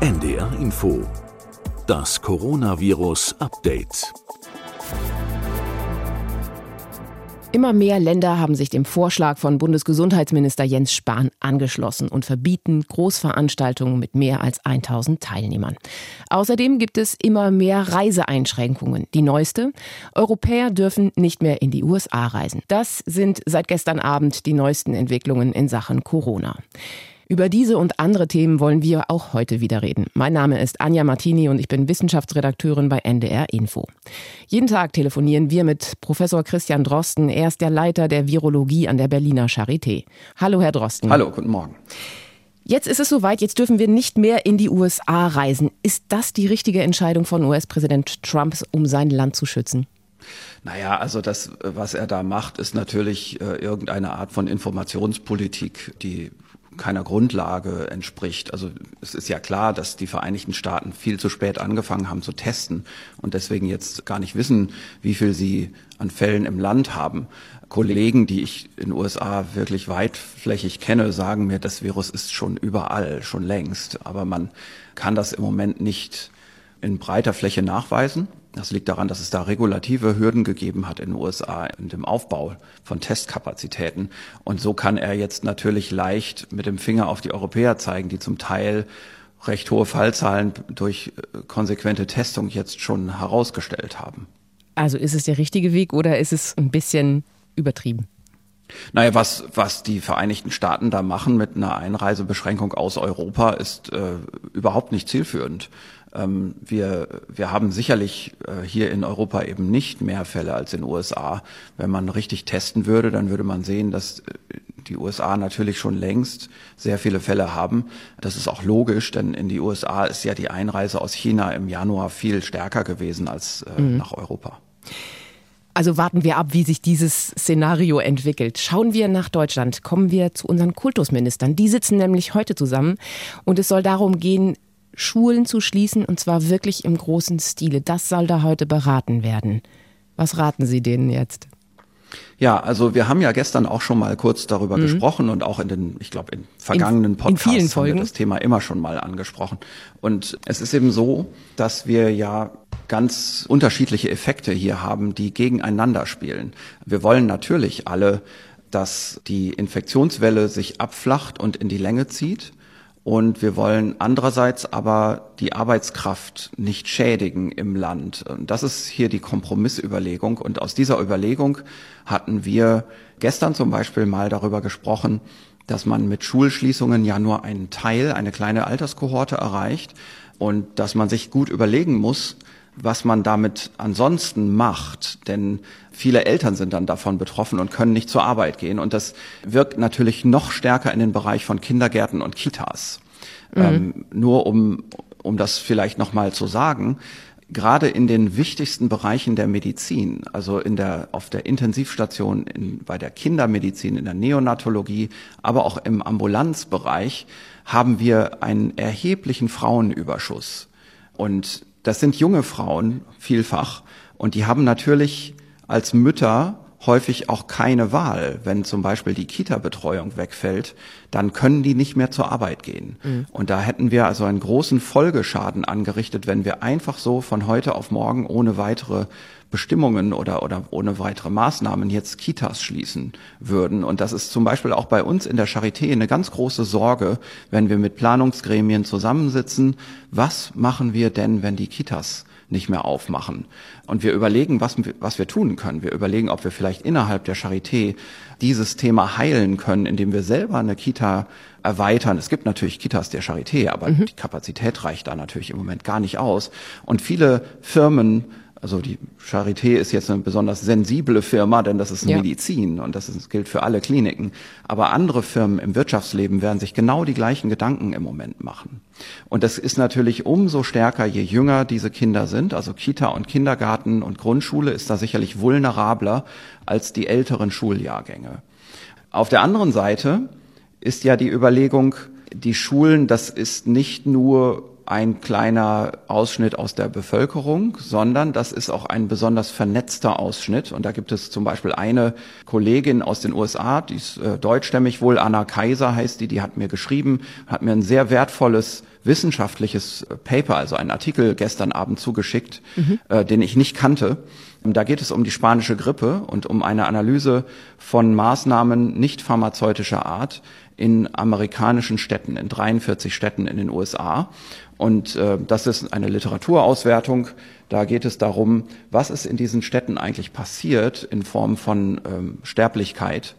NDR Info. Das Coronavirus Update. Immer mehr Länder haben sich dem Vorschlag von Bundesgesundheitsminister Jens Spahn angeschlossen und verbieten Großveranstaltungen mit mehr als 1000 Teilnehmern. Außerdem gibt es immer mehr Reiseeinschränkungen. Die neueste, Europäer dürfen nicht mehr in die USA reisen. Das sind seit gestern Abend die neuesten Entwicklungen in Sachen Corona. Über diese und andere Themen wollen wir auch heute wieder reden. Mein Name ist Anja Martini und ich bin Wissenschaftsredakteurin bei NDR Info. Jeden Tag telefonieren wir mit Professor Christian Drosten. Er ist der Leiter der Virologie an der Berliner Charité. Hallo, Herr Drosten. Hallo, guten Morgen. Jetzt ist es soweit, jetzt dürfen wir nicht mehr in die USA reisen. Ist das die richtige Entscheidung von US-Präsident Trump, um sein Land zu schützen? Naja, also das, was er da macht, ist natürlich äh, irgendeine Art von Informationspolitik, die keiner Grundlage entspricht. Also es ist ja klar, dass die Vereinigten Staaten viel zu spät angefangen haben zu testen und deswegen jetzt gar nicht wissen, wie viel sie an Fällen im Land haben. Kollegen, die ich in den USA wirklich weitflächig kenne, sagen mir, das Virus ist schon überall, schon längst. Aber man kann das im Moment nicht in breiter Fläche nachweisen. Das liegt daran, dass es da regulative Hürden gegeben hat in den USA in dem Aufbau von Testkapazitäten. Und so kann er jetzt natürlich leicht mit dem Finger auf die Europäer zeigen, die zum Teil recht hohe Fallzahlen durch äh, konsequente Testung jetzt schon herausgestellt haben. Also ist es der richtige Weg oder ist es ein bisschen übertrieben? Naja, was, was die Vereinigten Staaten da machen mit einer Einreisebeschränkung aus Europa, ist äh, überhaupt nicht zielführend. Ähm, wir, wir haben sicherlich äh, hier in Europa eben nicht mehr Fälle als in den USA. Wenn man richtig testen würde, dann würde man sehen, dass äh, die USA natürlich schon längst sehr viele Fälle haben. Das ist auch logisch, denn in die USA ist ja die Einreise aus China im Januar viel stärker gewesen als äh, mhm. nach Europa. Also warten wir ab, wie sich dieses Szenario entwickelt. Schauen wir nach Deutschland, kommen wir zu unseren Kultusministern. Die sitzen nämlich heute zusammen und es soll darum gehen, Schulen zu schließen und zwar wirklich im großen Stile. Das soll da heute beraten werden. Was raten Sie denen jetzt? Ja, also wir haben ja gestern auch schon mal kurz darüber mhm. gesprochen und auch in den, ich glaube, in vergangenen Podcasts in haben wir das Thema immer schon mal angesprochen. Und es ist eben so, dass wir ja ganz unterschiedliche Effekte hier haben, die gegeneinander spielen. Wir wollen natürlich alle, dass die Infektionswelle sich abflacht und in die Länge zieht. Und wir wollen andererseits aber die Arbeitskraft nicht schädigen im Land. Das ist hier die Kompromissüberlegung. Und aus dieser Überlegung hatten wir gestern zum Beispiel mal darüber gesprochen, dass man mit Schulschließungen ja nur einen Teil, eine kleine Alterskohorte erreicht und dass man sich gut überlegen muss, was man damit ansonsten macht. Denn viele Eltern sind dann davon betroffen und können nicht zur Arbeit gehen. Und das wirkt natürlich noch stärker in den Bereich von Kindergärten und Kitas. Mhm. Ähm, nur um, um das vielleicht nochmal zu sagen, gerade in den wichtigsten Bereichen der Medizin, also in der, auf der Intensivstation, in, bei der Kindermedizin, in der Neonatologie, aber auch im Ambulanzbereich, haben wir einen erheblichen Frauenüberschuss. Und das sind junge Frauen vielfach. Und die haben natürlich als Mütter häufig auch keine Wahl. Wenn zum Beispiel die Kita-Betreuung wegfällt, dann können die nicht mehr zur Arbeit gehen. Mhm. Und da hätten wir also einen großen Folgeschaden angerichtet, wenn wir einfach so von heute auf morgen ohne weitere Bestimmungen oder, oder ohne weitere Maßnahmen jetzt Kitas schließen würden. Und das ist zum Beispiel auch bei uns in der Charité eine ganz große Sorge, wenn wir mit Planungsgremien zusammensitzen. Was machen wir denn, wenn die Kitas nicht mehr aufmachen. Und wir überlegen, was, was wir tun können. Wir überlegen, ob wir vielleicht innerhalb der Charité dieses Thema heilen können, indem wir selber eine Kita erweitern. Es gibt natürlich Kitas der Charité, aber mhm. die Kapazität reicht da natürlich im Moment gar nicht aus. Und viele Firmen also die Charité ist jetzt eine besonders sensible Firma, denn das ist ja. Medizin und das ist, gilt für alle Kliniken. Aber andere Firmen im Wirtschaftsleben werden sich genau die gleichen Gedanken im Moment machen. Und das ist natürlich umso stärker, je jünger diese Kinder sind. Also Kita und Kindergarten und Grundschule ist da sicherlich vulnerabler als die älteren Schuljahrgänge. Auf der anderen Seite ist ja die Überlegung, die Schulen, das ist nicht nur ein kleiner Ausschnitt aus der Bevölkerung, sondern das ist auch ein besonders vernetzter Ausschnitt. Und da gibt es zum Beispiel eine Kollegin aus den USA, die ist äh, deutschstämmig wohl, Anna Kaiser heißt die, die hat mir geschrieben, hat mir ein sehr wertvolles wissenschaftliches Paper, also einen Artikel gestern Abend zugeschickt, mhm. äh, den ich nicht kannte. Da geht es um die spanische Grippe und um eine Analyse von Maßnahmen nicht pharmazeutischer Art in amerikanischen Städten, in 43 Städten in den USA. Und äh, das ist eine Literaturauswertung. Da geht es darum, was ist in diesen Städten eigentlich passiert in Form von ähm, Sterblichkeit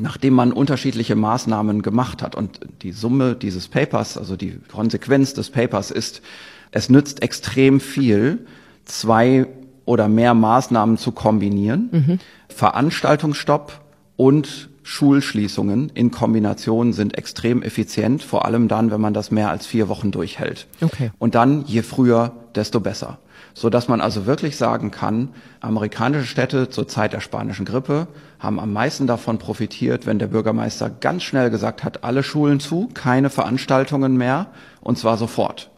nachdem man unterschiedliche Maßnahmen gemacht hat. Und die Summe dieses Papers, also die Konsequenz des Papers ist, es nützt extrem viel, zwei oder mehr Maßnahmen zu kombinieren. Mhm. Veranstaltungsstopp und Schulschließungen in Kombination sind extrem effizient, vor allem dann, wenn man das mehr als vier Wochen durchhält. Okay. Und dann, je früher, desto besser. So dass man also wirklich sagen kann, amerikanische Städte zur Zeit der spanischen Grippe haben am meisten davon profitiert, wenn der Bürgermeister ganz schnell gesagt hat, alle Schulen zu, keine Veranstaltungen mehr, und zwar sofort.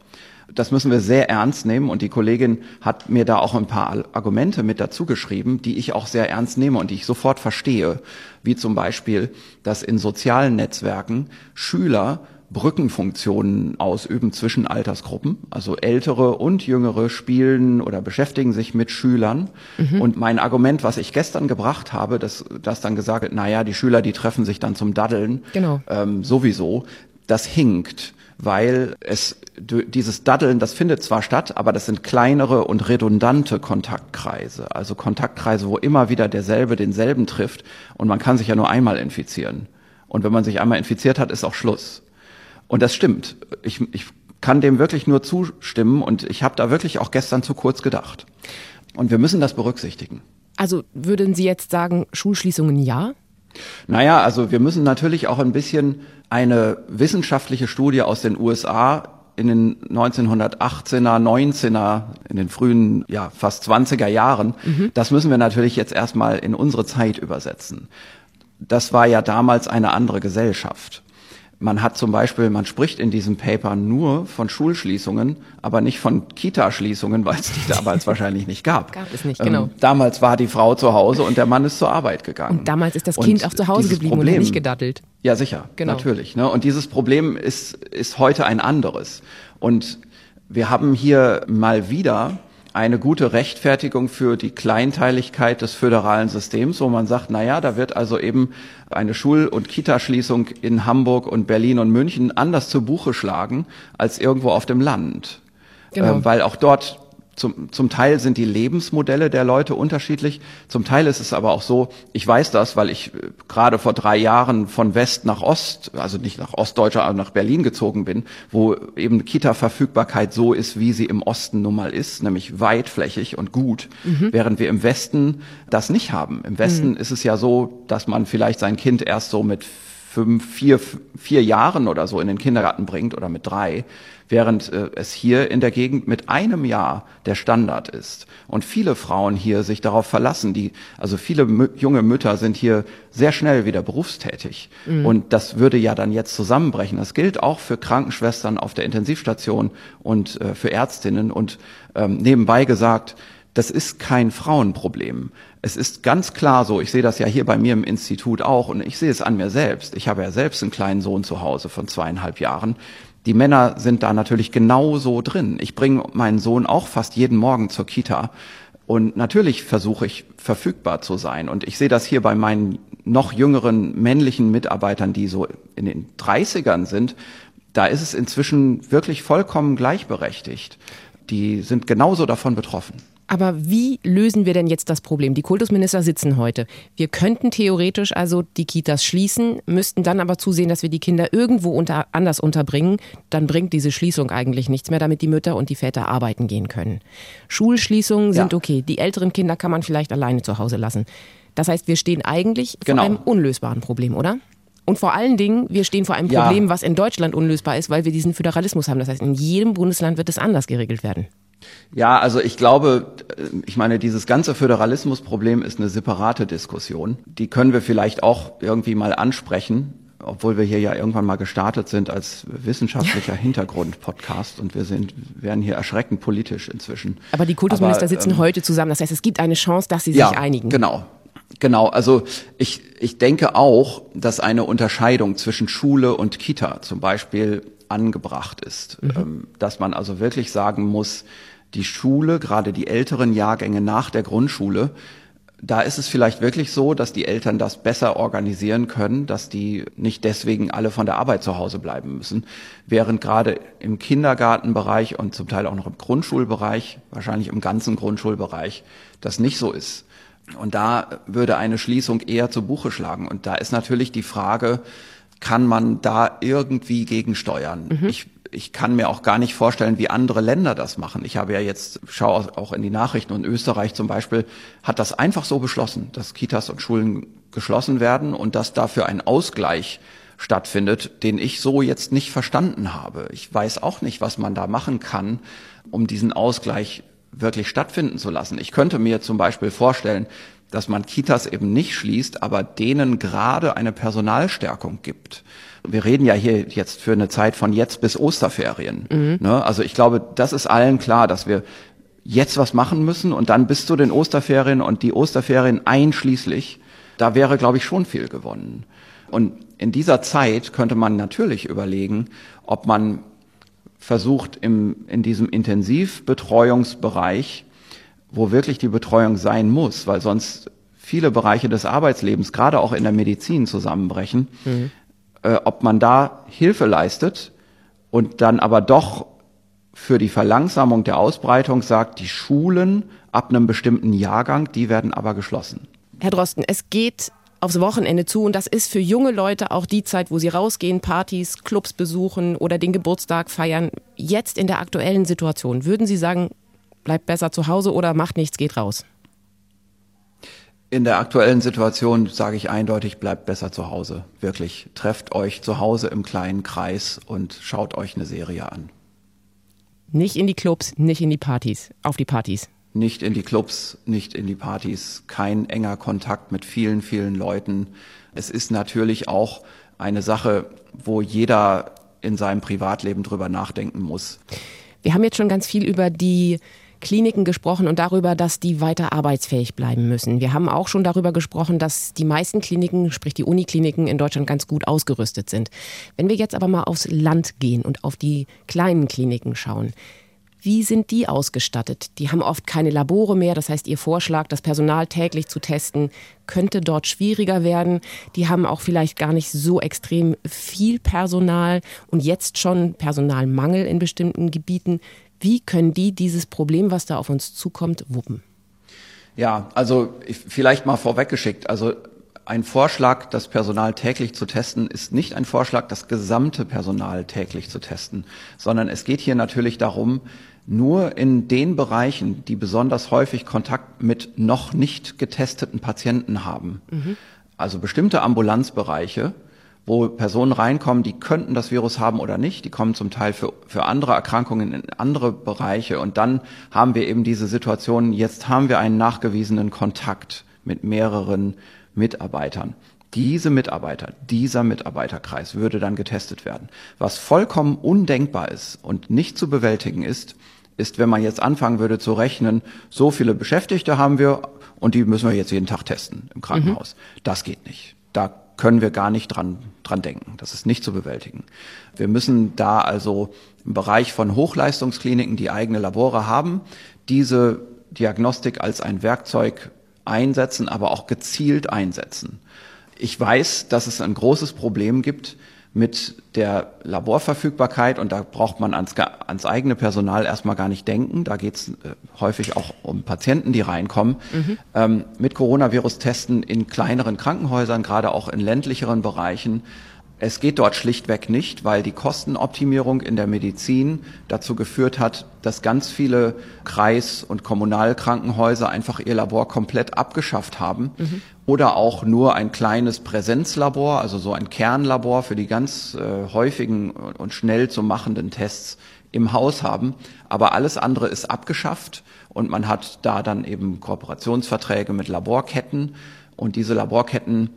Das müssen wir sehr ernst nehmen und die Kollegin hat mir da auch ein paar Argumente mit dazu geschrieben, die ich auch sehr ernst nehme und die ich sofort verstehe, wie zum Beispiel, dass in sozialen Netzwerken Schüler Brückenfunktionen ausüben zwischen Altersgruppen. Also ältere und jüngere spielen oder beschäftigen sich mit Schülern. Mhm. Und mein Argument, was ich gestern gebracht habe, dass, dass dann gesagt wird, naja, die Schüler, die treffen sich dann zum Daddeln. Genau. Ähm, sowieso. Das hinkt weil es dieses Daddeln, das findet zwar statt, aber das sind kleinere und redundante Kontaktkreise, also Kontaktkreise, wo immer wieder derselbe denselben trifft und man kann sich ja nur einmal infizieren. Und wenn man sich einmal infiziert hat, ist auch Schluss. Und das stimmt. Ich, ich kann dem wirklich nur zustimmen und ich habe da wirklich auch gestern zu kurz gedacht. Und wir müssen das berücksichtigen. Also würden Sie jetzt sagen, Schulschließungen ja? Naja, also wir müssen natürlich auch ein bisschen eine wissenschaftliche Studie aus den USA in den 1918er, 19er, in den frühen, ja, fast 20er Jahren, mhm. das müssen wir natürlich jetzt erstmal in unsere Zeit übersetzen. Das war ja damals eine andere Gesellschaft. Man hat zum Beispiel, man spricht in diesem Paper nur von Schulschließungen, aber nicht von Kita-Schließungen, weil es die damals wahrscheinlich nicht gab. Gab es nicht, genau. Ähm, damals war die Frau zu Hause und der Mann ist zur Arbeit gegangen. Und damals ist das Kind und auch zu Hause geblieben Problem, und nicht gedattelt. Ja, sicher, genau. natürlich. Ne? Und dieses Problem ist, ist heute ein anderes. Und wir haben hier mal wieder eine gute Rechtfertigung für die Kleinteiligkeit des föderalen Systems, wo man sagt, na ja, da wird also eben eine Schul- und Kitaschließung in Hamburg und Berlin und München anders zu Buche schlagen als irgendwo auf dem Land. Genau. Äh, weil auch dort zum, zum Teil sind die Lebensmodelle der Leute unterschiedlich. Zum Teil ist es aber auch so, ich weiß das, weil ich äh, gerade vor drei Jahren von West nach Ost, also nicht nach Ostdeutscher, aber nach Berlin gezogen bin, wo eben Kita-Verfügbarkeit so ist, wie sie im Osten nun mal ist, nämlich weitflächig und gut, mhm. während wir im Westen das nicht haben. Im Westen mhm. ist es ja so, dass man vielleicht sein Kind erst so mit fünf, vier, vier Jahren oder so in den Kindergarten bringt oder mit drei während äh, es hier in der Gegend mit einem Jahr der Standard ist. Und viele Frauen hier sich darauf verlassen, die, also viele junge Mütter sind hier sehr schnell wieder berufstätig. Mhm. Und das würde ja dann jetzt zusammenbrechen. Das gilt auch für Krankenschwestern auf der Intensivstation und äh, für Ärztinnen. Und ähm, nebenbei gesagt, das ist kein Frauenproblem. Es ist ganz klar so, ich sehe das ja hier bei mir im Institut auch und ich sehe es an mir selbst. Ich habe ja selbst einen kleinen Sohn zu Hause von zweieinhalb Jahren. Die Männer sind da natürlich genauso drin. Ich bringe meinen Sohn auch fast jeden Morgen zur Kita. Und natürlich versuche ich verfügbar zu sein. Und ich sehe das hier bei meinen noch jüngeren männlichen Mitarbeitern, die so in den 30ern sind. Da ist es inzwischen wirklich vollkommen gleichberechtigt. Die sind genauso davon betroffen. Aber wie lösen wir denn jetzt das Problem? Die Kultusminister sitzen heute. Wir könnten theoretisch also die Kitas schließen, müssten dann aber zusehen, dass wir die Kinder irgendwo unter, anders unterbringen. Dann bringt diese Schließung eigentlich nichts mehr, damit die Mütter und die Väter arbeiten gehen können. Schulschließungen sind ja. okay. Die älteren Kinder kann man vielleicht alleine zu Hause lassen. Das heißt, wir stehen eigentlich genau. vor einem unlösbaren Problem, oder? Und vor allen Dingen, wir stehen vor einem Problem, ja. was in Deutschland unlösbar ist, weil wir diesen Föderalismus haben. Das heißt, in jedem Bundesland wird es anders geregelt werden. Ja, also ich glaube, ich meine, dieses ganze Föderalismusproblem ist eine separate Diskussion. Die können wir vielleicht auch irgendwie mal ansprechen. obwohl wir hier ja irgendwann mal gestartet sind als wissenschaftlicher Hintergrund-Podcast und wir sind, werden hier erschreckend politisch inzwischen. Aber die Kultusminister Aber, sitzen ähm, heute zusammen. Das heißt, es gibt eine Chance, dass sie sich ja, einigen. Genau. Genau, also ich, ich denke auch, dass eine Unterscheidung zwischen Schule und Kita zum Beispiel angebracht ist. Mhm. Ähm, dass man also wirklich sagen muss, die Schule, gerade die älteren Jahrgänge nach der Grundschule, da ist es vielleicht wirklich so, dass die Eltern das besser organisieren können, dass die nicht deswegen alle von der Arbeit zu Hause bleiben müssen. Während gerade im Kindergartenbereich und zum Teil auch noch im Grundschulbereich, wahrscheinlich im ganzen Grundschulbereich, das nicht so ist. Und da würde eine Schließung eher zu Buche schlagen. Und da ist natürlich die Frage, kann man da irgendwie gegensteuern? Mhm. Ich ich kann mir auch gar nicht vorstellen, wie andere Länder das machen. Ich habe ja jetzt, schaue auch in die Nachrichten und Österreich zum Beispiel hat das einfach so beschlossen, dass Kitas und Schulen geschlossen werden und dass dafür ein Ausgleich stattfindet, den ich so jetzt nicht verstanden habe. Ich weiß auch nicht, was man da machen kann, um diesen Ausgleich wirklich stattfinden zu lassen. Ich könnte mir zum Beispiel vorstellen, dass man Kitas eben nicht schließt, aber denen gerade eine Personalstärkung gibt. Wir reden ja hier jetzt für eine Zeit von jetzt bis Osterferien. Mhm. Ne? Also ich glaube, das ist allen klar, dass wir jetzt was machen müssen und dann bis zu den Osterferien und die Osterferien einschließlich, da wäre, glaube ich, schon viel gewonnen. Und in dieser Zeit könnte man natürlich überlegen, ob man versucht, im, in diesem Intensivbetreuungsbereich, wo wirklich die Betreuung sein muss, weil sonst viele Bereiche des Arbeitslebens, gerade auch in der Medizin, zusammenbrechen, mhm äh, ob man da Hilfe leistet und dann aber doch für die Verlangsamung der Ausbreitung sagt, die Schulen ab einem bestimmten Jahrgang, die werden aber geschlossen. Herr Drosten, es geht aufs Wochenende zu und das ist für junge Leute auch die Zeit, wo sie rausgehen, Partys, Clubs besuchen oder den Geburtstag feiern. Jetzt in der aktuellen Situation, würden Sie sagen, bleibt besser zu Hause oder macht nichts, geht raus? In der aktuellen Situation sage ich eindeutig, bleibt besser zu Hause. Wirklich. Trefft euch zu Hause im kleinen Kreis und schaut euch eine Serie an. Nicht in die Clubs, nicht in die Partys, auf die Partys. Nicht in die Clubs, nicht in die Partys. Kein enger Kontakt mit vielen, vielen Leuten. Es ist natürlich auch eine Sache, wo jeder in seinem Privatleben drüber nachdenken muss. Wir haben jetzt schon ganz viel über die Kliniken gesprochen und darüber, dass die weiter arbeitsfähig bleiben müssen. Wir haben auch schon darüber gesprochen, dass die meisten Kliniken, sprich die Unikliniken in Deutschland ganz gut ausgerüstet sind. Wenn wir jetzt aber mal aufs Land gehen und auf die kleinen Kliniken schauen, wie sind die ausgestattet? Die haben oft keine Labore mehr. Das heißt, Ihr Vorschlag, das Personal täglich zu testen, könnte dort schwieriger werden. Die haben auch vielleicht gar nicht so extrem viel Personal und jetzt schon Personalmangel in bestimmten Gebieten. Wie können die dieses Problem, was da auf uns zukommt, wuppen? Ja, also vielleicht mal vorweggeschickt. Also ein Vorschlag, das Personal täglich zu testen, ist nicht ein Vorschlag, das gesamte Personal täglich zu testen, sondern es geht hier natürlich darum, nur in den Bereichen, die besonders häufig Kontakt mit noch nicht getesteten Patienten haben, mhm. also bestimmte Ambulanzbereiche, wo Personen reinkommen, die könnten das Virus haben oder nicht. Die kommen zum Teil für, für andere Erkrankungen in andere Bereiche. Und dann haben wir eben diese Situation, jetzt haben wir einen nachgewiesenen Kontakt mit mehreren Mitarbeitern. Diese Mitarbeiter, dieser Mitarbeiterkreis würde dann getestet werden. Was vollkommen undenkbar ist und nicht zu bewältigen ist, ist, wenn man jetzt anfangen würde zu rechnen, so viele Beschäftigte haben wir und die müssen wir jetzt jeden Tag testen im Krankenhaus. Mhm. Das geht nicht. Da können wir gar nicht dran, dran denken. Das ist nicht zu bewältigen. Wir müssen da also im Bereich von Hochleistungskliniken, die eigene Labore haben, diese Diagnostik als ein Werkzeug einsetzen, aber auch gezielt einsetzen. Ich weiß, dass es ein großes Problem gibt mit der Laborverfügbarkeit und da braucht man ans, ans eigene Personal erstmal gar nicht denken. Da geht es äh, häufig auch um Patienten, die reinkommen. Mhm. Ähm, mit Coronavirus-Testen in kleineren Krankenhäusern, gerade auch in ländlicheren Bereichen, es geht dort schlichtweg nicht, weil die Kostenoptimierung in der Medizin dazu geführt hat, dass ganz viele Kreis- und Kommunalkrankenhäuser einfach ihr Labor komplett abgeschafft haben mhm. oder auch nur ein kleines Präsenzlabor, also so ein Kernlabor für die ganz äh, häufigen und schnell zu machenden Tests im Haus haben. Aber alles andere ist abgeschafft und man hat da dann eben Kooperationsverträge mit Laborketten und diese Laborketten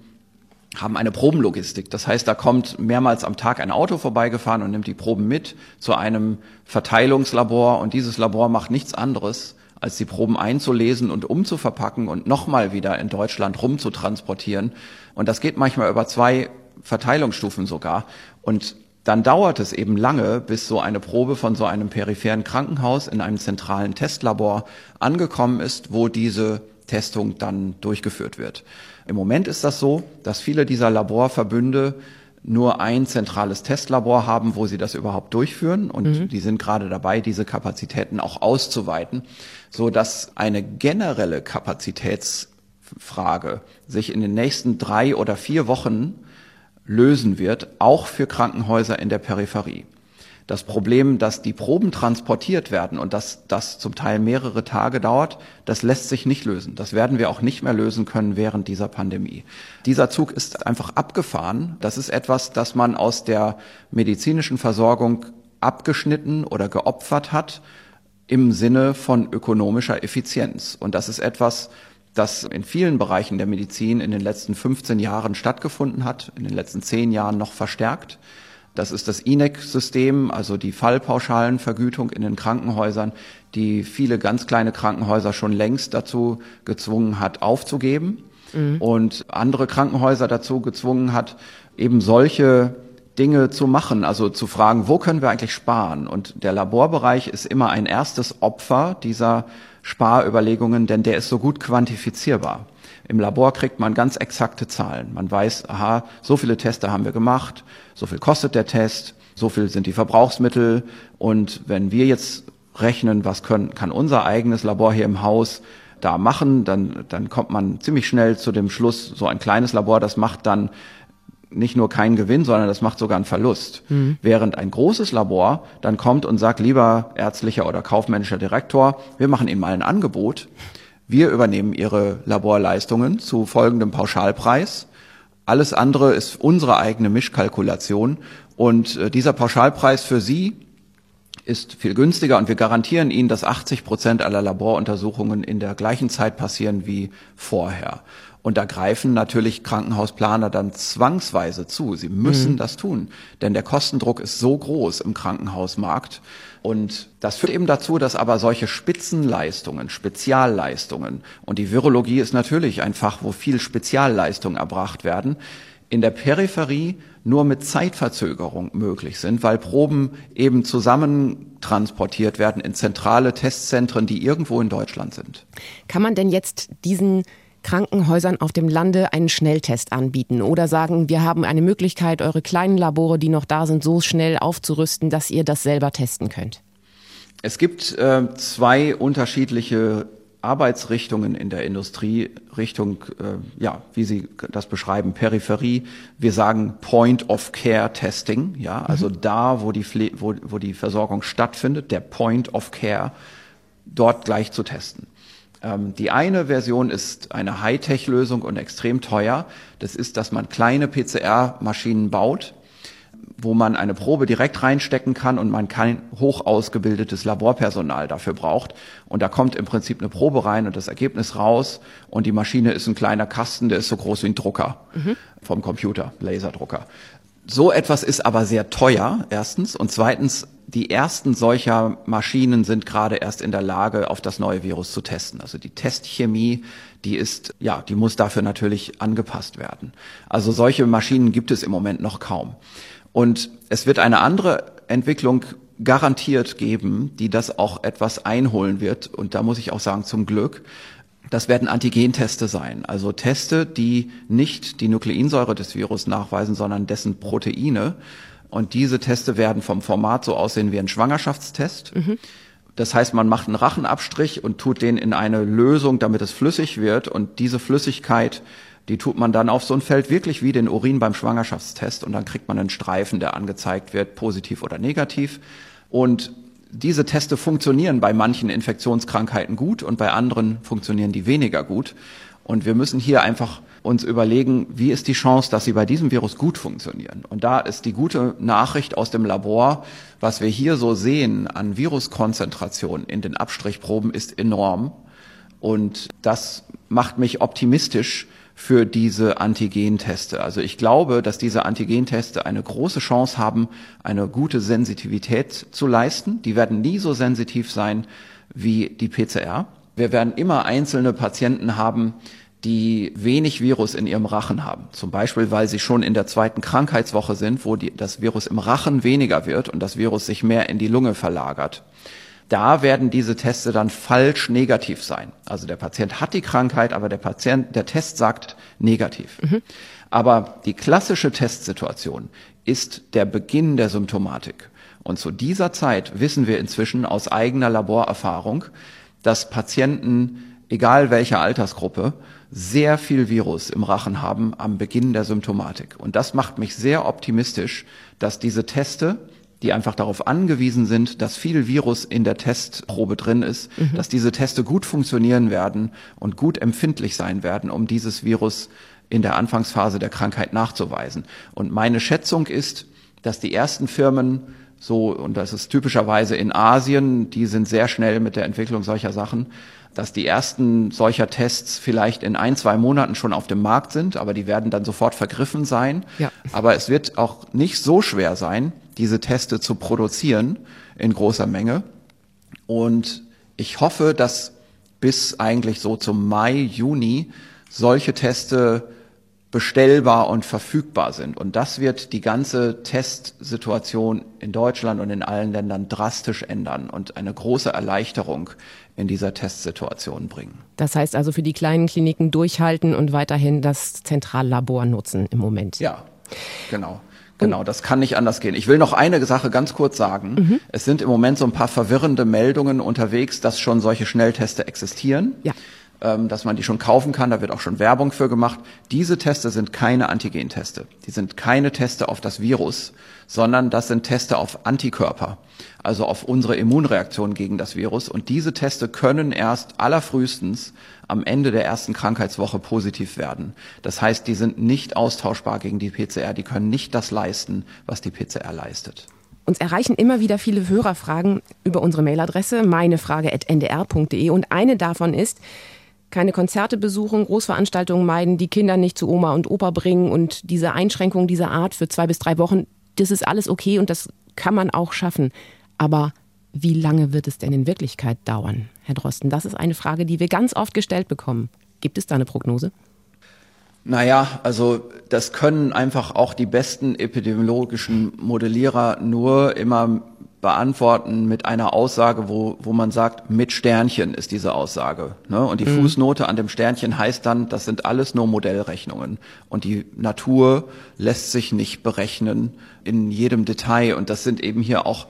haben eine Probenlogistik. Das heißt, da kommt mehrmals am Tag ein Auto vorbeigefahren und nimmt die Proben mit zu einem Verteilungslabor und dieses Labor macht nichts anderes, als die Proben einzulesen und umzuverpacken und nochmal wieder in Deutschland rumzutransportieren. Und das geht manchmal über zwei Verteilungsstufen sogar. Und dann dauert es eben lange, bis so eine Probe von so einem peripheren Krankenhaus in einem zentralen Testlabor angekommen ist, wo diese Testung dann durchgeführt wird. Im Moment ist das so, dass viele dieser Laborverbünde nur ein zentrales Testlabor haben, wo sie das überhaupt durchführen. Und mhm. die sind gerade dabei, diese Kapazitäten auch auszuweiten, so dass eine generelle Kapazitätsfrage sich in den nächsten drei oder vier Wochen lösen wird, auch für Krankenhäuser in der Peripherie. Das Problem, dass die Proben transportiert werden und dass das zum Teil mehrere Tage dauert, das lässt sich nicht lösen. Das werden wir auch nicht mehr lösen können während dieser Pandemie. Dieser Zug ist einfach abgefahren. Das ist etwas, das man aus der medizinischen Versorgung abgeschnitten oder geopfert hat im Sinne von ökonomischer Effizienz. Und das ist etwas, das in vielen Bereichen der Medizin in den letzten 15 Jahren stattgefunden hat, in den letzten 10 Jahren noch verstärkt. Das ist das INEC-System, also die Fallpauschalenvergütung in den Krankenhäusern, die viele ganz kleine Krankenhäuser schon längst dazu gezwungen hat, aufzugeben mhm. und andere Krankenhäuser dazu gezwungen hat, eben solche Dinge zu machen, also zu fragen, wo können wir eigentlich sparen? Und der Laborbereich ist immer ein erstes Opfer dieser Sparüberlegungen, denn der ist so gut quantifizierbar. Im Labor kriegt man ganz exakte Zahlen. Man weiß, aha, so viele Teste haben wir gemacht, so viel kostet der Test, so viel sind die Verbrauchsmittel. Und wenn wir jetzt rechnen, was können, kann unser eigenes Labor hier im Haus da machen, dann, dann kommt man ziemlich schnell zu dem Schluss, so ein kleines Labor, das macht dann nicht nur keinen Gewinn, sondern das macht sogar einen Verlust. Mhm. Während ein großes Labor dann kommt und sagt, lieber ärztlicher oder kaufmännischer Direktor, wir machen Ihnen mal ein Angebot. Wir übernehmen Ihre Laborleistungen zu folgendem Pauschalpreis. Alles andere ist unsere eigene Mischkalkulation. Und äh, dieser Pauschalpreis für Sie ist viel günstiger und wir garantieren Ihnen, dass 80 Prozent aller Laboruntersuchungen in der gleichen Zeit passieren wie vorher. Und da greifen natürlich Krankenhausplaner dann zwangsweise zu. Sie müssen mhm. das tun, denn der Kostendruck ist so groß im Krankenhausmarkt. Und das führt eben dazu, dass aber solche Spitzenleistungen, Spezialleistungen, und die Virologie ist natürlich ein Fach, wo viel Spezialleistungen erbracht werden, in der Peripherie nur mit Zeitverzögerung möglich sind, weil Proben eben zusammen transportiert werden in zentrale Testzentren, die irgendwo in Deutschland sind. Kann man denn jetzt diesen Krankenhäusern auf dem Lande einen Schnelltest anbieten oder sagen, wir haben eine Möglichkeit, eure kleinen Labore, die noch da sind, so schnell aufzurüsten, dass ihr das selber testen könnt? Es gibt äh, zwei unterschiedliche Arbeitsrichtungen in der Industrie, Richtung, äh, ja, wie Sie das beschreiben, Peripherie. Wir sagen Point of Care Testing, ja, also mhm. da, wo die, wo, wo die Versorgung stattfindet, der Point of Care, dort gleich zu testen. Ähm, die eine Version ist eine Hightech-Lösung und extrem teuer. Das ist, dass man kleine PCR-Maschinen baut, wo man eine Probe direkt reinstecken kann und man kein hoch ausgebildetes Laborpersonal dafür braucht. Und da kommt im Prinzip eine Probe rein und das Ergebnis raus und die Maschine ist ein kleiner Kasten, der ist so groß wie ein Drucker mhm. vom Computer, Laserdrucker. So etwas ist aber sehr teuer, erstens. Und zweitens, die ersten solcher Maschinen sind gerade erst in der Lage, auf das neue Virus zu testen. Also die Testchemie, die ist, ja, die muss dafür natürlich angepasst werden. Also solche Maschinen gibt es im Moment noch kaum. Und es wird eine andere Entwicklung garantiert geben, die das auch etwas einholen wird. Und da muss ich auch sagen, zum Glück. Das werden Antigenteste sein, also Teste, die nicht die Nukleinsäure des Virus nachweisen, sondern dessen Proteine. Und diese Teste werden vom Format so aussehen wie ein Schwangerschaftstest. Mhm. Das heißt, man macht einen Rachenabstrich und tut den in eine Lösung, damit es flüssig wird. Und diese Flüssigkeit, die tut man dann auf so ein Feld wirklich wie den Urin beim Schwangerschaftstest. Und dann kriegt man einen Streifen, der angezeigt wird, positiv oder negativ. Und diese Teste funktionieren bei manchen Infektionskrankheiten gut und bei anderen funktionieren die weniger gut. Und wir müssen hier einfach uns überlegen, wie ist die Chance, dass sie bei diesem Virus gut funktionieren. Und da ist die gute Nachricht aus dem Labor, was wir hier so sehen an Viruskonzentration in den Abstrichproben ist enorm. Und das macht mich optimistisch für diese Antigenteste. Also ich glaube, dass diese Antigenteste eine große Chance haben, eine gute Sensitivität zu leisten. Die werden nie so sensitiv sein wie die PCR. Wir werden immer einzelne Patienten haben, die wenig Virus in ihrem Rachen haben. Zum Beispiel, weil sie schon in der zweiten Krankheitswoche sind, wo die, das Virus im Rachen weniger wird und das Virus sich mehr in die Lunge verlagert. Da werden diese Teste dann falsch negativ sein. Also der Patient hat die Krankheit, aber der Patient, der Test sagt negativ. Mhm. Aber die klassische Testsituation ist der Beginn der Symptomatik. Und zu dieser Zeit wissen wir inzwischen aus eigener Laborerfahrung, dass Patienten, egal welcher Altersgruppe, sehr viel Virus im Rachen haben am Beginn der Symptomatik. Und das macht mich sehr optimistisch, dass diese Teste, die einfach darauf angewiesen sind, dass viel Virus in der Testprobe drin ist, mhm. dass diese Teste gut funktionieren werden und gut empfindlich sein werden, um dieses Virus in der Anfangsphase der Krankheit nachzuweisen. Und meine Schätzung ist, dass die ersten Firmen so, und das ist typischerweise in Asien, die sind sehr schnell mit der Entwicklung solcher Sachen, dass die ersten solcher Tests vielleicht in ein, zwei Monaten schon auf dem Markt sind, aber die werden dann sofort vergriffen sein. Ja. Aber es wird auch nicht so schwer sein, diese Teste zu produzieren in großer Menge. Und ich hoffe, dass bis eigentlich so zum Mai, Juni solche Teste bestellbar und verfügbar sind. Und das wird die ganze Testsituation in Deutschland und in allen Ländern drastisch ändern und eine große Erleichterung in dieser Testsituation bringen. Das heißt also für die kleinen Kliniken durchhalten und weiterhin das Zentrallabor nutzen im Moment. Ja, genau. Genau, das kann nicht anders gehen. Ich will noch eine Sache ganz kurz sagen. Mhm. Es sind im Moment so ein paar verwirrende Meldungen unterwegs, dass schon solche Schnellteste existieren. Ja dass man die schon kaufen kann. Da wird auch schon Werbung für gemacht. Diese Teste sind keine Antigenteste. Die sind keine Teste auf das Virus, sondern das sind Teste auf Antikörper, also auf unsere Immunreaktion gegen das Virus. Und diese Teste können erst allerfrühestens am Ende der ersten Krankheitswoche positiv werden. Das heißt, die sind nicht austauschbar gegen die PCR. Die können nicht das leisten, was die PCR leistet. Uns erreichen immer wieder viele Hörerfragen über unsere Mailadresse meinefrage.ndr.de und eine davon ist, keine Konzerte besuchen, Großveranstaltungen meiden, die Kinder nicht zu Oma und Opa bringen und diese Einschränkungen dieser Art für zwei bis drei Wochen, das ist alles okay und das kann man auch schaffen. Aber wie lange wird es denn in Wirklichkeit dauern, Herr Drosten? Das ist eine Frage, die wir ganz oft gestellt bekommen. Gibt es da eine Prognose? Naja, also das können einfach auch die besten epidemiologischen Modellierer nur immer beantworten mit einer Aussage, wo, wo man sagt, mit Sternchen ist diese Aussage. Ne? Und die mhm. Fußnote an dem Sternchen heißt dann, das sind alles nur Modellrechnungen. Und die Natur lässt sich nicht berechnen in jedem Detail. Und das sind eben hier auch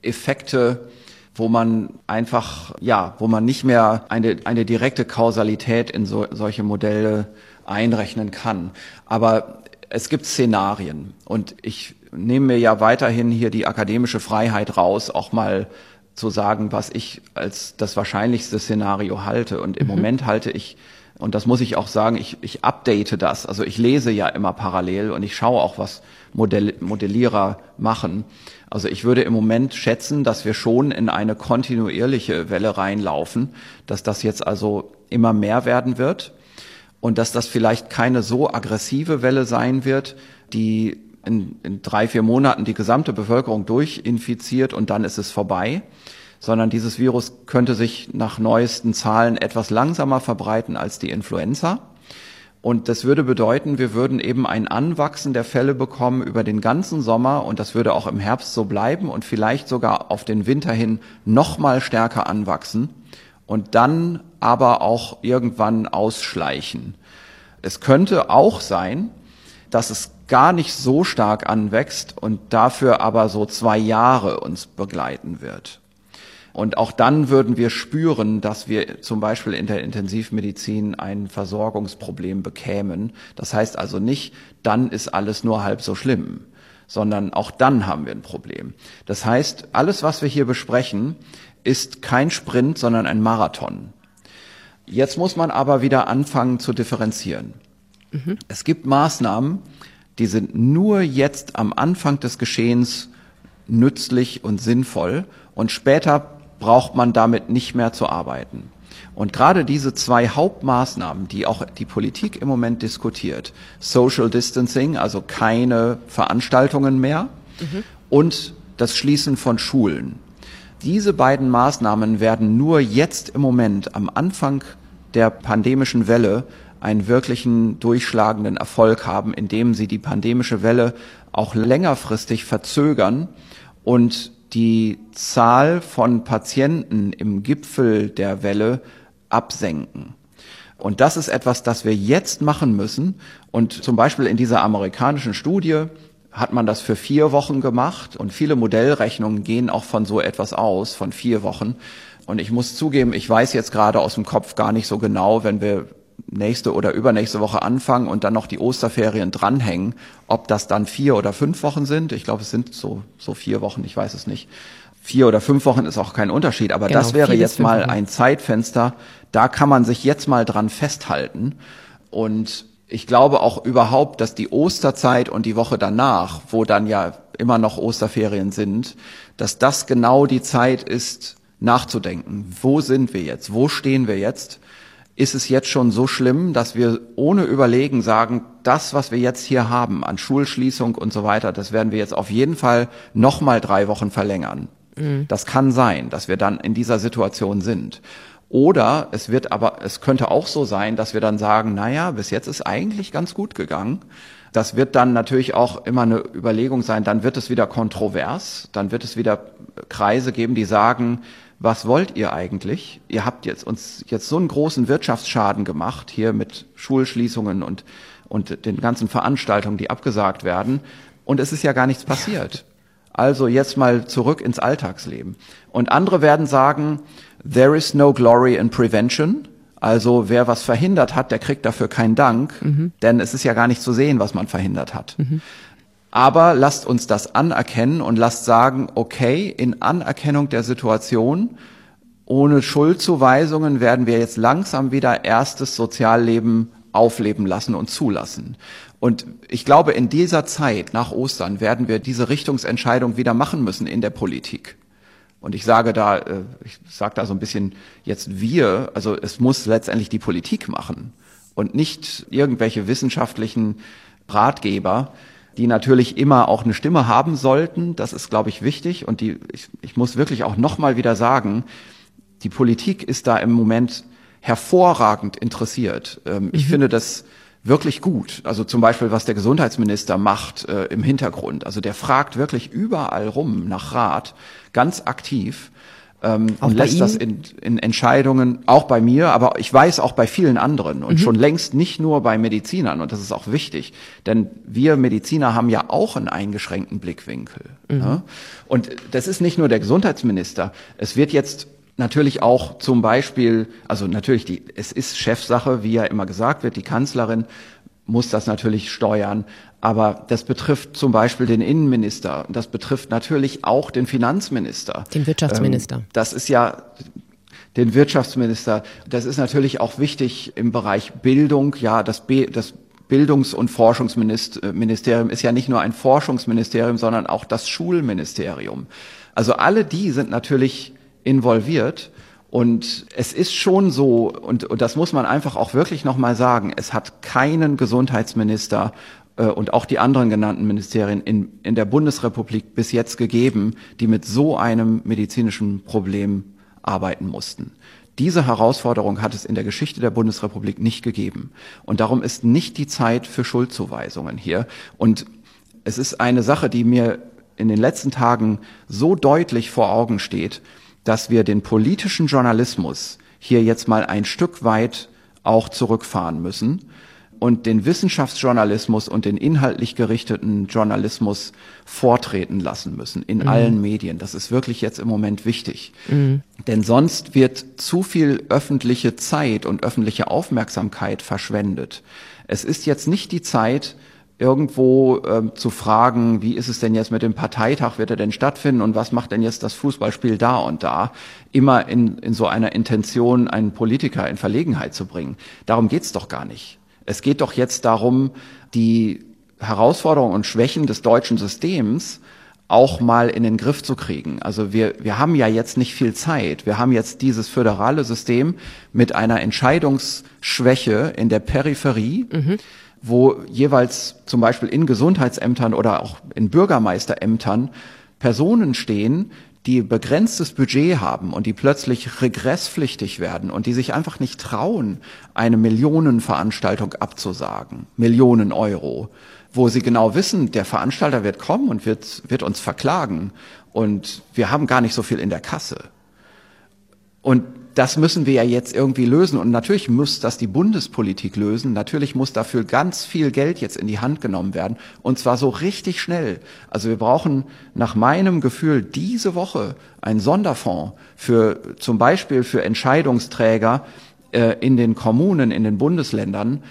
Effekte, wo man einfach, ja, wo man nicht mehr eine, eine direkte Kausalität in so, solche Modelle einrechnen kann. Aber es gibt Szenarien und ich nehme mir ja weiterhin hier die akademische Freiheit raus, auch mal zu sagen, was ich als das wahrscheinlichste Szenario halte. Und im mhm. Moment halte ich, und das muss ich auch sagen, ich, ich update das. Also ich lese ja immer parallel und ich schaue auch, was Modell, Modellierer machen. Also ich würde im Moment schätzen, dass wir schon in eine kontinuierliche Welle reinlaufen, dass das jetzt also immer mehr werden wird und dass das vielleicht keine so aggressive Welle sein wird, die in, in drei, vier Monaten die gesamte Bevölkerung durchinfiziert und dann ist es vorbei, sondern dieses Virus könnte sich nach neuesten Zahlen etwas langsamer verbreiten als die Influenza. Und das würde bedeuten, wir würden eben ein Anwachsen der Fälle bekommen über den ganzen Sommer und das würde auch im Herbst so bleiben und vielleicht sogar auf den Winter hin noch mal stärker anwachsen und dann aber auch irgendwann ausschleichen. Es könnte auch sein, dass es gar nicht so stark anwächst und dafür aber so zwei Jahre uns begleiten wird. Und auch dann würden wir spüren, dass wir zum Beispiel in der Intensivmedizin ein Versorgungsproblem bekämen. Das heißt also nicht, dann ist alles nur halb so schlimm, sondern auch dann haben wir ein Problem. Das heißt, alles, was wir hier besprechen, ist kein Sprint, sondern ein Marathon. Jetzt muss man aber wieder anfangen zu differenzieren. Mhm. Es gibt Maßnahmen, die sind nur jetzt am Anfang des Geschehens nützlich und sinnvoll und später braucht man damit nicht mehr zu arbeiten. Und gerade diese zwei Hauptmaßnahmen, die auch die Politik im Moment diskutiert, Social Distancing, also keine Veranstaltungen mehr, mhm. und das Schließen von Schulen. Diese beiden Maßnahmen werden nur jetzt im Moment am Anfang der pandemischen Welle einen wirklichen durchschlagenden Erfolg haben, indem sie die pandemische Welle auch längerfristig verzögern und die Zahl von Patienten im Gipfel der Welle absenken. Und das ist etwas, das wir jetzt machen müssen. Und zum Beispiel in dieser amerikanischen Studie hat man das für vier Wochen gemacht und viele Modellrechnungen gehen auch von so etwas aus, von vier Wochen. Und ich muss zugeben, ich weiß jetzt gerade aus dem Kopf gar nicht so genau, wenn wir nächste oder übernächste Woche anfangen und dann noch die Osterferien dranhängen, ob das dann vier oder fünf Wochen sind. Ich glaube, es sind so, so vier Wochen, ich weiß es nicht. Vier oder fünf Wochen ist auch kein Unterschied, aber genau, das wäre jetzt mal ein Zeitfenster, da kann man sich jetzt mal dran festhalten. Und ich glaube auch überhaupt, dass die Osterzeit und die Woche danach, wo dann ja immer noch Osterferien sind, dass das genau die Zeit ist, nachzudenken. Wo sind wir jetzt? Wo stehen wir jetzt? Ist es jetzt schon so schlimm, dass wir ohne Überlegen sagen, das, was wir jetzt hier haben an Schulschließung und so weiter, das werden wir jetzt auf jeden Fall nochmal drei Wochen verlängern. Mhm. Das kann sein, dass wir dann in dieser Situation sind. Oder es wird aber, es könnte auch so sein, dass wir dann sagen, naja, bis jetzt ist eigentlich ganz gut gegangen. Das wird dann natürlich auch immer eine Überlegung sein, dann wird es wieder kontrovers, dann wird es wieder Kreise geben, die sagen, was wollt ihr eigentlich? Ihr habt jetzt uns jetzt so einen großen Wirtschaftsschaden gemacht, hier mit Schulschließungen und, und den ganzen Veranstaltungen, die abgesagt werden. Und es ist ja gar nichts passiert. Also jetzt mal zurück ins Alltagsleben. Und andere werden sagen, there is no glory in prevention. Also wer was verhindert hat, der kriegt dafür keinen Dank, mhm. denn es ist ja gar nicht zu sehen, was man verhindert hat. Mhm. Aber lasst uns das anerkennen und lasst sagen, okay, in Anerkennung der Situation, ohne Schuldzuweisungen werden wir jetzt langsam wieder erstes Sozialleben aufleben lassen und zulassen. Und ich glaube, in dieser Zeit nach Ostern werden wir diese Richtungsentscheidung wieder machen müssen in der Politik. Und ich sage da, äh, ich sage da so ein bisschen jetzt wir, also es muss letztendlich die Politik machen und nicht irgendwelche wissenschaftlichen Ratgeber, die natürlich immer auch eine Stimme haben sollten. Das ist, glaube ich, wichtig. Und die, ich, ich muss wirklich auch nochmal wieder sagen, die Politik ist da im Moment hervorragend interessiert. Ähm, mhm. Ich finde das wirklich gut. Also zum Beispiel, was der Gesundheitsminister macht äh, im Hintergrund. Also der fragt wirklich überall rum nach Rat, ganz aktiv ähm, und lässt das in, in Entscheidungen, auch bei mir, aber ich weiß auch bei vielen anderen und mhm. schon längst nicht nur bei Medizinern und das ist auch wichtig, denn wir Mediziner haben ja auch einen eingeschränkten Blickwinkel. Mhm. Ja? Und das ist nicht nur der Gesundheitsminister, es wird jetzt natürlich auch zum Beispiel, also natürlich die, es ist Chefsache, wie ja immer gesagt wird, die Kanzlerin muss das natürlich steuern. Aber das betrifft zum Beispiel den Innenminister. Das betrifft natürlich auch den Finanzminister. Den Wirtschaftsminister. Ähm, das ist ja den Wirtschaftsminister. Das ist natürlich auch wichtig im Bereich Bildung. Ja, das, B, das Bildungs- und Forschungsministerium ist ja nicht nur ein Forschungsministerium, sondern auch das Schulministerium. Also alle die sind natürlich involviert. Und es ist schon so, und, und das muss man einfach auch wirklich nochmal sagen, es hat keinen Gesundheitsminister äh, und auch die anderen genannten Ministerien in, in der Bundesrepublik bis jetzt gegeben, die mit so einem medizinischen Problem arbeiten mussten. Diese Herausforderung hat es in der Geschichte der Bundesrepublik nicht gegeben. Und darum ist nicht die Zeit für Schuldzuweisungen hier. Und es ist eine Sache, die mir in den letzten Tagen so deutlich vor Augen steht, dass wir den politischen Journalismus hier jetzt mal ein Stück weit auch zurückfahren müssen und den Wissenschaftsjournalismus und den inhaltlich gerichteten Journalismus vortreten lassen müssen in mhm. allen Medien. Das ist wirklich jetzt im Moment wichtig. Mhm. Denn sonst wird zu viel öffentliche Zeit und öffentliche Aufmerksamkeit verschwendet. Es ist jetzt nicht die Zeit, irgendwo ähm, zu fragen, wie ist es denn jetzt mit dem Parteitag, wird er denn stattfinden und was macht denn jetzt das Fußballspiel da und da, immer in, in so einer Intention, einen Politiker in Verlegenheit zu bringen. Darum geht's doch gar nicht. Es geht doch jetzt darum, die Herausforderungen und Schwächen des deutschen Systems auch mal in den Griff zu kriegen. Also wir, wir haben ja jetzt nicht viel Zeit. Wir haben jetzt dieses föderale System mit einer Entscheidungsschwäche in der Peripherie. Mhm wo jeweils zum Beispiel in Gesundheitsämtern oder auch in Bürgermeisterämtern Personen stehen, die begrenztes Budget haben und die plötzlich regresspflichtig werden und die sich einfach nicht trauen, eine Millionenveranstaltung abzusagen, Millionen Euro, wo sie genau wissen, der Veranstalter wird kommen und wird, wird uns verklagen und wir haben gar nicht so viel in der Kasse. Und das müssen wir ja jetzt irgendwie lösen. Und natürlich muss das die Bundespolitik lösen. Natürlich muss dafür ganz viel Geld jetzt in die Hand genommen werden. Und zwar so richtig schnell. Also wir brauchen nach meinem Gefühl diese Woche einen Sonderfonds für, zum Beispiel für Entscheidungsträger äh, in den Kommunen, in den Bundesländern,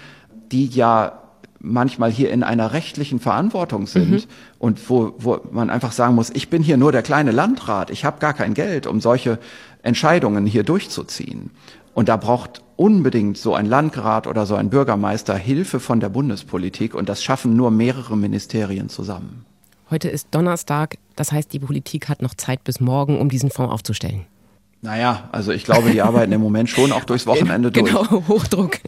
die ja manchmal hier in einer rechtlichen Verantwortung sind mhm. und wo, wo man einfach sagen muss, ich bin hier nur der kleine Landrat, ich habe gar kein Geld, um solche Entscheidungen hier durchzuziehen. Und da braucht unbedingt so ein Landrat oder so ein Bürgermeister Hilfe von der Bundespolitik und das schaffen nur mehrere Ministerien zusammen. Heute ist Donnerstag, das heißt, die Politik hat noch Zeit bis morgen, um diesen Fonds aufzustellen. Naja, also ich glaube, die arbeiten im Moment schon auch durchs Wochenende durch. Genau, Hochdruck.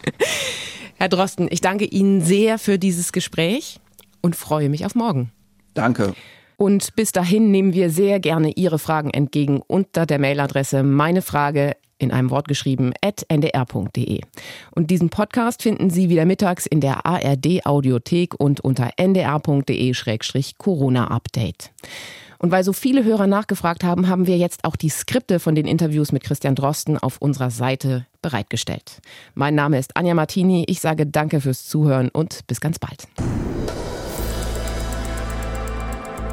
Herr Drosten, ich danke Ihnen sehr für dieses Gespräch und freue mich auf morgen. Danke. Und bis dahin nehmen wir sehr gerne Ihre Fragen entgegen unter der Mailadresse meine Frage in einem Wort geschrieben at ndr.de. Und diesen Podcast finden Sie wieder mittags in der ARD Audiothek und unter ndr.de-corona-update. Und weil so viele Hörer nachgefragt haben, haben wir jetzt auch die Skripte von den Interviews mit Christian Drosten auf unserer Seite bereitgestellt. Mein Name ist Anja Martini. Ich sage danke fürs Zuhören und bis ganz bald.